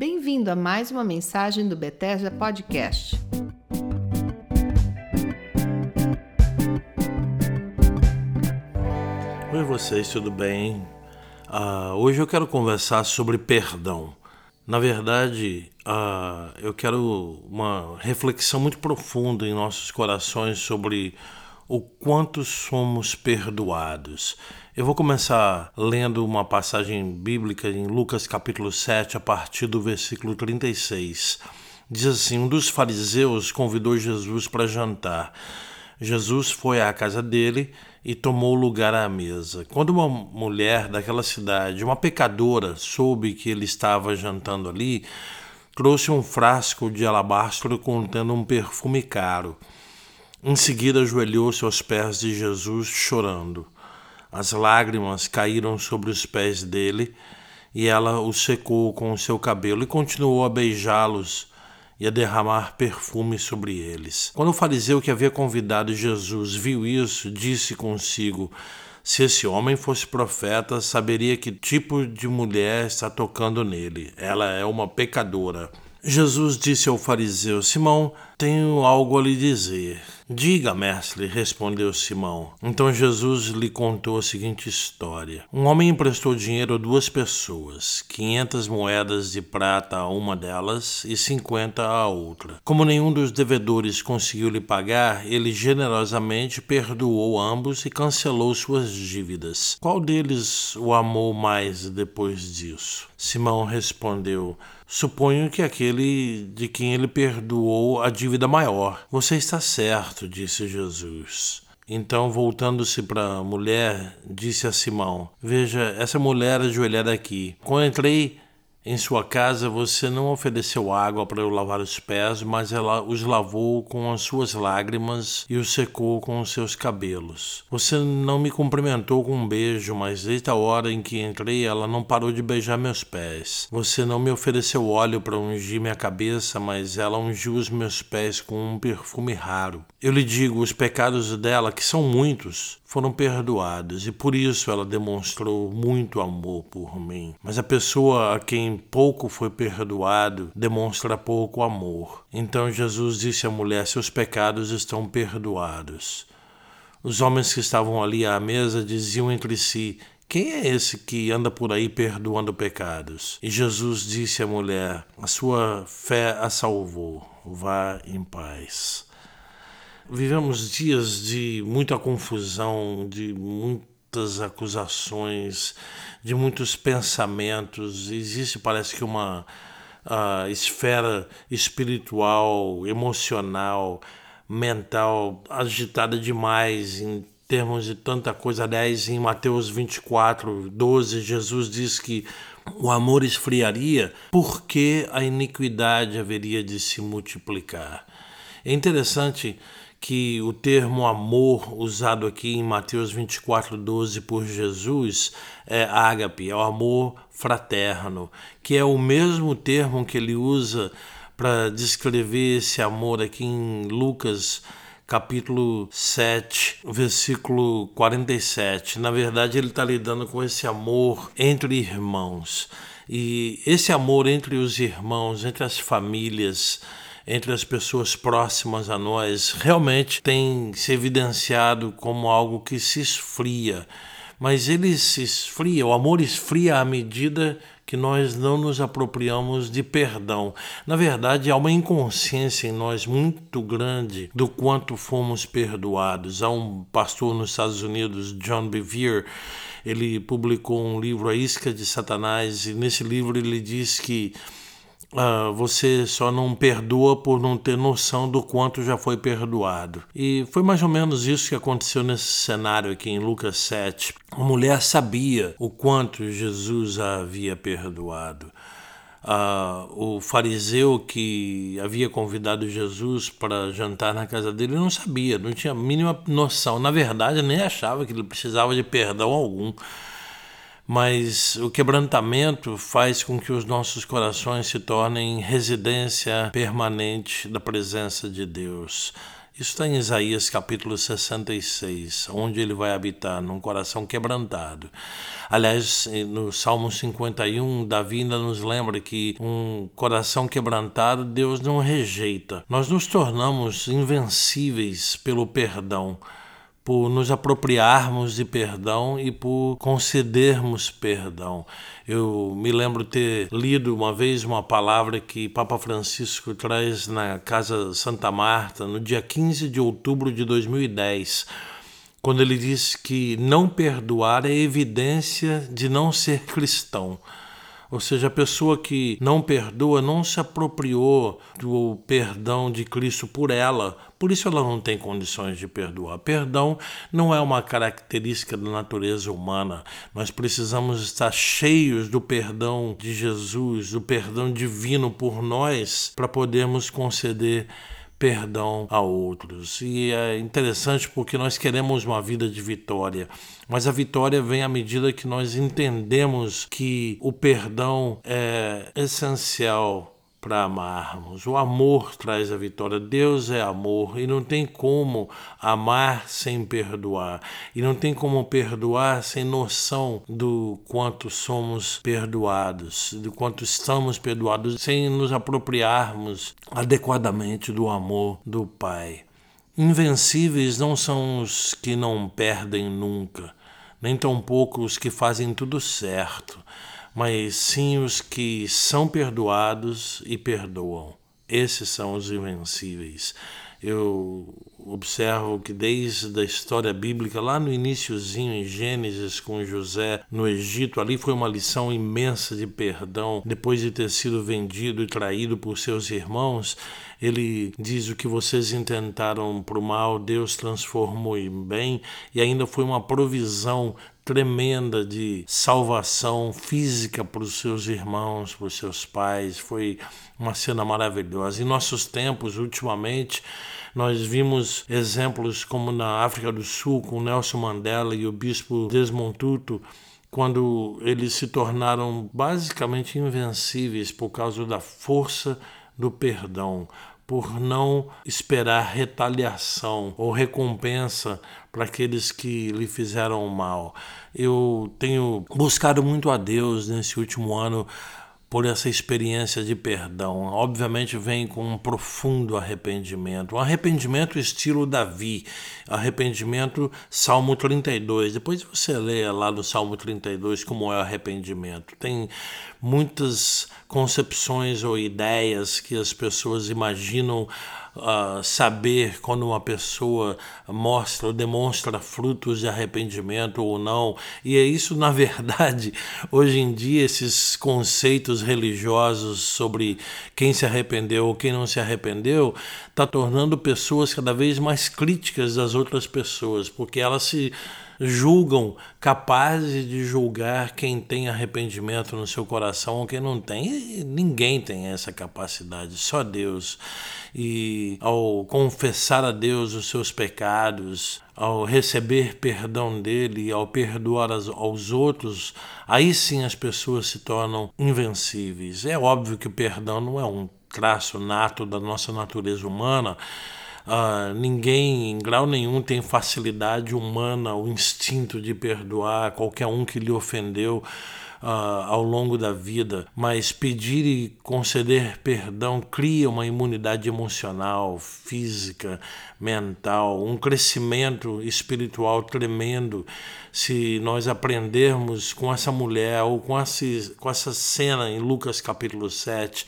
Bem-vindo a mais uma mensagem do Bethesda Podcast. Oi, vocês, tudo bem? Uh, hoje eu quero conversar sobre perdão. Na verdade, uh, eu quero uma reflexão muito profunda em nossos corações sobre o quanto somos perdoados. Eu vou começar lendo uma passagem bíblica em Lucas capítulo 7, a partir do versículo 36. Diz assim: Um dos fariseus convidou Jesus para jantar. Jesus foi à casa dele e tomou lugar à mesa. Quando uma mulher daquela cidade, uma pecadora, soube que ele estava jantando ali, trouxe um frasco de alabastro contendo um perfume caro. Em seguida, ajoelhou-se aos pés de Jesus, chorando. As lágrimas caíram sobre os pés dele e ela o secou com o seu cabelo e continuou a beijá-los e a derramar perfume sobre eles. Quando o fariseu que havia convidado Jesus viu isso, disse consigo: Se esse homem fosse profeta, saberia que tipo de mulher está tocando nele. Ela é uma pecadora. Jesus disse ao fariseu: Simão, tenho algo a lhe dizer. Diga, mestre, respondeu Simão. Então Jesus lhe contou a seguinte história: Um homem emprestou dinheiro a duas pessoas, quinhentas moedas de prata a uma delas e cinquenta a outra. Como nenhum dos devedores conseguiu lhe pagar, ele generosamente perdoou ambos e cancelou suas dívidas. Qual deles o amou mais depois disso? Simão respondeu: Suponho que aquele de quem ele perdoou a dívida maior. Você está certo, disse Jesus. Então, voltando-se para a mulher, disse a Simão: Veja, essa mulher ajoelhada aqui. Quando entrei em sua casa você não ofereceu água para eu lavar os pés, mas ela os lavou com as suas lágrimas e os secou com os seus cabelos. Você não me cumprimentou com um beijo, mas desde a hora em que entrei ela não parou de beijar meus pés. Você não me ofereceu óleo para ungir minha cabeça, mas ela ungiu os meus pés com um perfume raro. Eu lhe digo, os pecados dela, que são muitos, foram perdoados e por isso ela demonstrou muito amor por mim. Mas a pessoa a quem pouco foi perdoado demonstra pouco amor. Então Jesus disse à mulher: Seus pecados estão perdoados. Os homens que estavam ali à mesa diziam entre si: quem é esse que anda por aí perdoando pecados? E Jesus disse à mulher: A sua fé a salvou. Vá em paz. Vivemos dias de muita confusão, de muitas acusações, de muitos pensamentos. Existe, parece que, uma uh, esfera espiritual, emocional, mental agitada demais em termos de tanta coisa. Aliás, em Mateus 24, 12, Jesus diz que o amor esfriaria porque a iniquidade haveria de se multiplicar. É interessante que o termo amor usado aqui em Mateus 24, 12 por Jesus é ágape, é o amor fraterno, que é o mesmo termo que ele usa para descrever esse amor aqui em Lucas capítulo 7, versículo 47. Na verdade, ele está lidando com esse amor entre irmãos. E esse amor entre os irmãos, entre as famílias, entre as pessoas próximas a nós realmente tem se evidenciado como algo que se esfria. Mas ele se esfria, o amor esfria à medida que nós não nos apropriamos de perdão. Na verdade, há uma inconsciência em nós muito grande do quanto fomos perdoados. Há um pastor nos Estados Unidos, John Bevere, ele publicou um livro, A Isca de Satanás, e nesse livro ele diz que Uh, você só não perdoa por não ter noção do quanto já foi perdoado. E foi mais ou menos isso que aconteceu nesse cenário aqui em Lucas 7. A mulher sabia o quanto Jesus a havia perdoado. Uh, o fariseu que havia convidado Jesus para jantar na casa dele não sabia, não tinha a mínima noção. Na verdade, nem achava que ele precisava de perdão algum mas o quebrantamento faz com que os nossos corações se tornem residência permanente da presença de Deus. Isso está em Isaías capítulo 66, onde ele vai habitar num coração quebrantado. Aliás, no Salmo 51, Davi ainda nos lembra que um coração quebrantado Deus não rejeita. Nós nos tornamos invencíveis pelo perdão por nos apropriarmos de perdão e por concedermos perdão. Eu me lembro ter lido uma vez uma palavra que Papa Francisco traz na Casa Santa Marta no dia 15 de outubro de 2010 quando ele diz que não perdoar é evidência de não ser cristão. Ou seja, a pessoa que não perdoa não se apropriou do perdão de Cristo por ela, por isso ela não tem condições de perdoar. Perdão não é uma característica da natureza humana. Nós precisamos estar cheios do perdão de Jesus, do perdão divino por nós, para podermos conceder perdão a outros. E é interessante porque nós queremos uma vida de vitória, mas a vitória vem à medida que nós entendemos que o perdão é essencial para amarmos. O amor traz a vitória. Deus é amor e não tem como amar sem perdoar. E não tem como perdoar sem noção do quanto somos perdoados, do quanto estamos perdoados, sem nos apropriarmos adequadamente do amor do Pai. Invencíveis não são os que não perdem nunca, nem tampouco os que fazem tudo certo mas sim os que são perdoados e perdoam. Esses são os invencíveis. Eu observo que desde a história bíblica, lá no iníciozinho em Gênesis com José no Egito, ali foi uma lição imensa de perdão. Depois de ter sido vendido e traído por seus irmãos, ele diz o que vocês intentaram para o mal, Deus transformou em bem e ainda foi uma provisão tremenda de salvação física para os seus irmãos, para os seus pais. Foi uma cena maravilhosa. Em nossos tempos, ultimamente, nós vimos exemplos como na África do Sul, com Nelson Mandela e o bispo Desmond Tutu, quando eles se tornaram basicamente invencíveis por causa da força do perdão, por não esperar retaliação ou recompensa para aqueles que lhe fizeram mal. Eu tenho buscado muito a Deus nesse último ano por essa experiência de perdão. Obviamente vem com um profundo arrependimento, um arrependimento estilo Davi, arrependimento Salmo 32. Depois você lê lá no Salmo 32 como é o arrependimento. Tem muitas concepções ou ideias que as pessoas imaginam uh, saber quando uma pessoa mostra ou demonstra frutos de arrependimento ou não. E é isso, na verdade, hoje em dia, esses conceitos religiosos sobre quem se arrependeu ou quem não se arrependeu, está tornando pessoas cada vez mais críticas das outras pessoas, porque elas se julgam capazes de julgar quem tem arrependimento no seu coração ou quem não tem. Ninguém tem essa capacidade, só Deus. E ao confessar a Deus os seus pecados, ao receber perdão dele, ao perdoar aos outros, aí sim as pessoas se tornam invencíveis. É óbvio que o perdão não é um traço nato da nossa natureza humana, Uh, ninguém, em grau nenhum, tem facilidade humana, o instinto de perdoar qualquer um que lhe ofendeu. Uh, ao longo da vida, mas pedir e conceder perdão cria uma imunidade emocional, física, mental, um crescimento espiritual tremendo. Se nós aprendermos com essa mulher ou com, esse, com essa cena em Lucas capítulo 7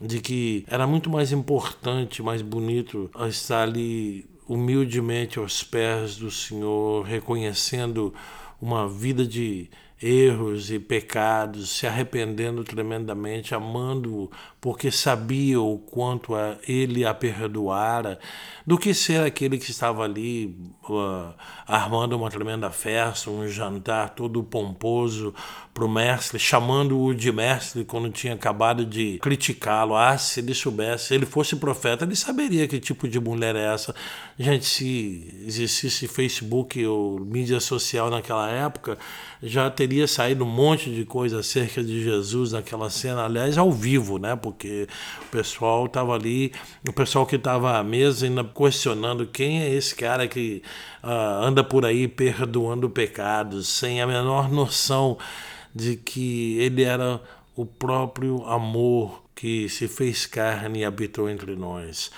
de que era muito mais importante, mais bonito estar ali humildemente aos pés do Senhor, reconhecendo uma vida de erros e pecados, se arrependendo tremendamente, amando-o, porque sabia o quanto ele a perdoara, do que ser aquele que estava ali uh, armando uma tremenda festa, um jantar todo pomposo para o mestre, chamando-o de mestre quando tinha acabado de criticá-lo. Ah, se ele soubesse, se ele fosse profeta, ele saberia que tipo de mulher é essa. Gente, se existisse Facebook ou mídia social naquela época, já teria teria saído um monte de coisa acerca de Jesus naquela cena, aliás, ao vivo, né? Porque o pessoal estava ali, o pessoal que estava à mesa ainda questionando quem é esse cara que uh, anda por aí perdoando pecados, sem a menor noção de que ele era o próprio amor que se fez carne e habitou entre nós.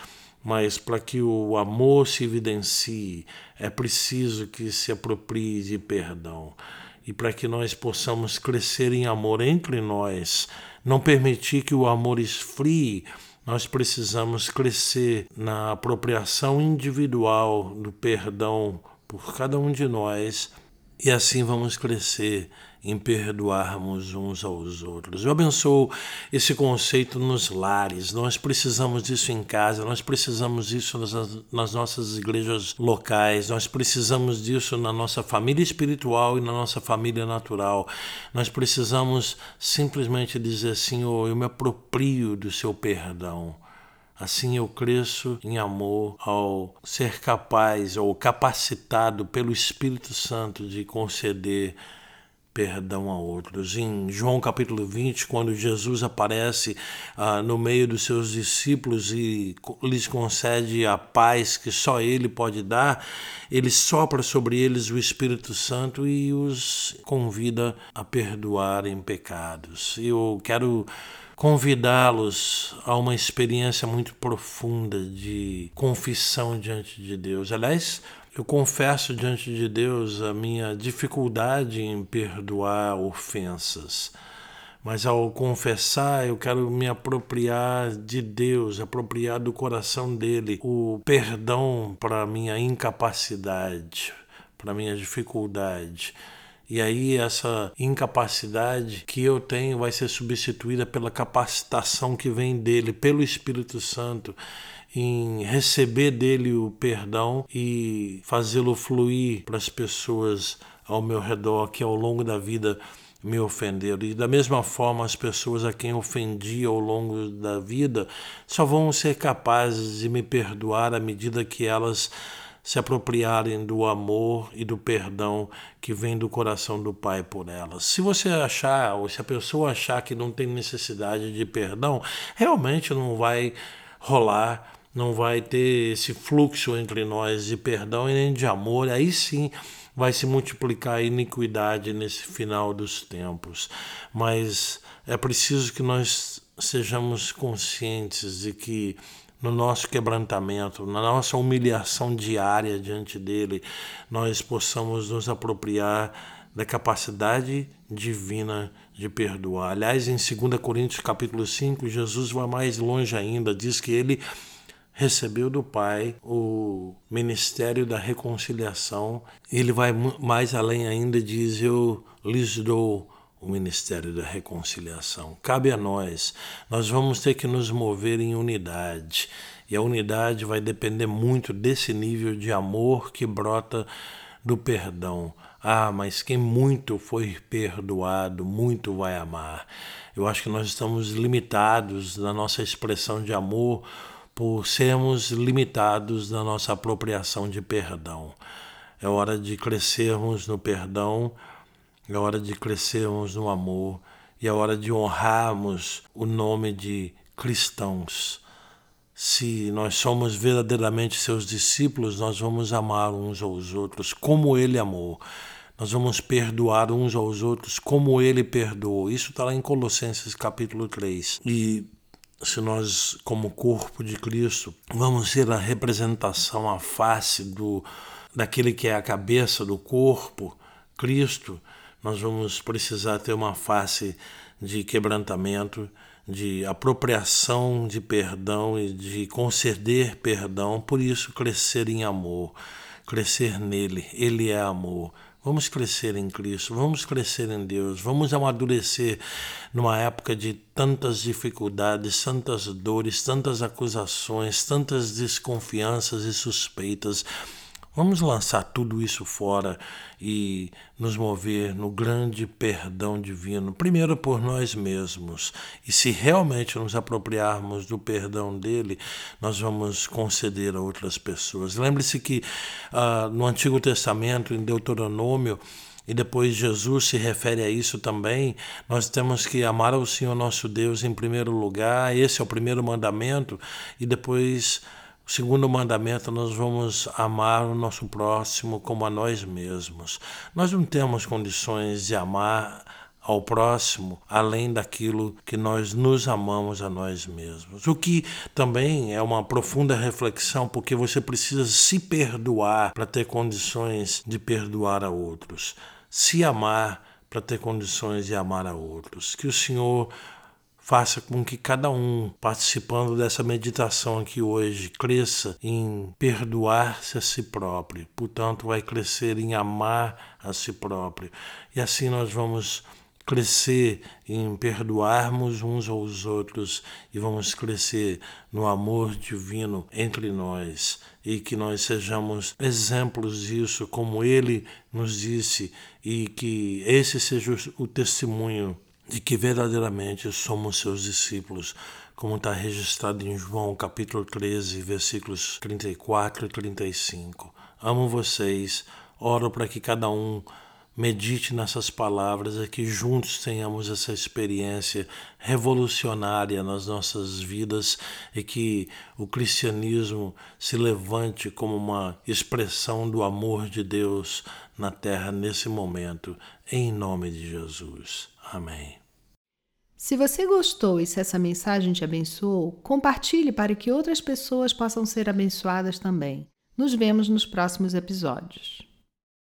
Mas para que o amor se evidencie, é preciso que se aproprie de perdão. E para que nós possamos crescer em amor entre nós, não permitir que o amor esfrie, nós precisamos crescer na apropriação individual do perdão por cada um de nós, e assim vamos crescer em perdoarmos uns aos outros. Eu abençoo esse conceito nos lares. Nós precisamos disso em casa, nós precisamos disso nas, nas nossas igrejas locais, nós precisamos disso na nossa família espiritual e na nossa família natural. Nós precisamos simplesmente dizer: Senhor, eu me aproprio do seu perdão. Assim eu cresço em amor ao ser capaz ou capacitado pelo Espírito Santo de conceder perdão a outros. Em João capítulo 20, quando Jesus aparece ah, no meio dos seus discípulos e lhes concede a paz que só Ele pode dar, ele sopra sobre eles o Espírito Santo e os convida a perdoarem pecados. Eu quero convidá-los a uma experiência muito profunda de confissão diante de Deus. Aliás, eu confesso diante de Deus a minha dificuldade em perdoar ofensas. Mas ao confessar, eu quero me apropriar de Deus, apropriar do coração dele o perdão para minha incapacidade, para minha dificuldade. E aí essa incapacidade que eu tenho vai ser substituída pela capacitação que vem dele, pelo Espírito Santo em receber dele o perdão e fazê-lo fluir para as pessoas ao meu redor que ao longo da vida me ofenderam. E da mesma forma, as pessoas a quem ofendi ao longo da vida só vão ser capazes de me perdoar à medida que elas se apropriarem do amor e do perdão que vem do coração do Pai por elas. Se você achar, ou se a pessoa achar que não tem necessidade de perdão, realmente não vai rolar não vai ter esse fluxo entre nós de perdão e nem de amor, aí sim vai se multiplicar a iniquidade nesse final dos tempos. Mas é preciso que nós sejamos conscientes de que no nosso quebrantamento, na nossa humilhação diária diante dele, nós possamos nos apropriar da capacidade divina de perdoar. Aliás, em 2 Coríntios capítulo 5, Jesus vai mais longe ainda, diz que ele recebeu do Pai o ministério da reconciliação. Ele vai mais além ainda, diz: Eu lhes dou o ministério da reconciliação. Cabe a nós, nós vamos ter que nos mover em unidade. E a unidade vai depender muito desse nível de amor que brota do perdão. Ah, mas quem muito foi perdoado, muito vai amar. Eu acho que nós estamos limitados na nossa expressão de amor por sermos limitados na nossa apropriação de perdão. É hora de crescermos no perdão, é hora de crescermos no amor e é hora de honrarmos o nome de cristãos. Se nós somos verdadeiramente seus discípulos, nós vamos amar uns aos outros como ele amou. Nós vamos perdoar uns aos outros como ele perdoou. Isso está lá em Colossenses capítulo 3. E se nós, como corpo de Cristo, vamos ser a representação, a face do, daquele que é a cabeça do corpo, Cristo, nós vamos precisar ter uma face de quebrantamento, de apropriação de perdão e de conceder perdão, por isso crescer em amor, crescer nele, ele é amor. Vamos crescer em Cristo, vamos crescer em Deus, vamos amadurecer numa época de tantas dificuldades, tantas dores, tantas acusações, tantas desconfianças e suspeitas. Vamos lançar tudo isso fora e nos mover no grande perdão divino, primeiro por nós mesmos. E se realmente nos apropriarmos do perdão dele, nós vamos conceder a outras pessoas. Lembre-se que uh, no Antigo Testamento, em Deuteronômio, e depois Jesus se refere a isso também, nós temos que amar ao Senhor nosso Deus em primeiro lugar, esse é o primeiro mandamento, e depois o segundo mandamento, nós vamos amar o nosso próximo como a nós mesmos. Nós não temos condições de amar ao próximo além daquilo que nós nos amamos a nós mesmos. O que também é uma profunda reflexão, porque você precisa se perdoar para ter condições de perdoar a outros. Se amar para ter condições de amar a outros. Que o Senhor faça com que cada um, participando dessa meditação aqui hoje, cresça em perdoar-se a si próprio, portanto, vai crescer em amar a si próprio. E assim nós vamos crescer em perdoarmos uns aos outros e vamos crescer no amor divino entre nós e que nós sejamos exemplos disso, como ele nos disse, e que esse seja o testemunho de que verdadeiramente somos seus discípulos, como está registrado em João capítulo 13, versículos 34 e 35. Amo vocês, oro para que cada um medite nessas palavras e que juntos tenhamos essa experiência revolucionária nas nossas vidas e que o cristianismo se levante como uma expressão do amor de Deus na terra nesse momento, em nome de Jesus. Amém. Se você gostou e se essa mensagem te abençoou, compartilhe para que outras pessoas possam ser abençoadas também. Nos vemos nos próximos episódios.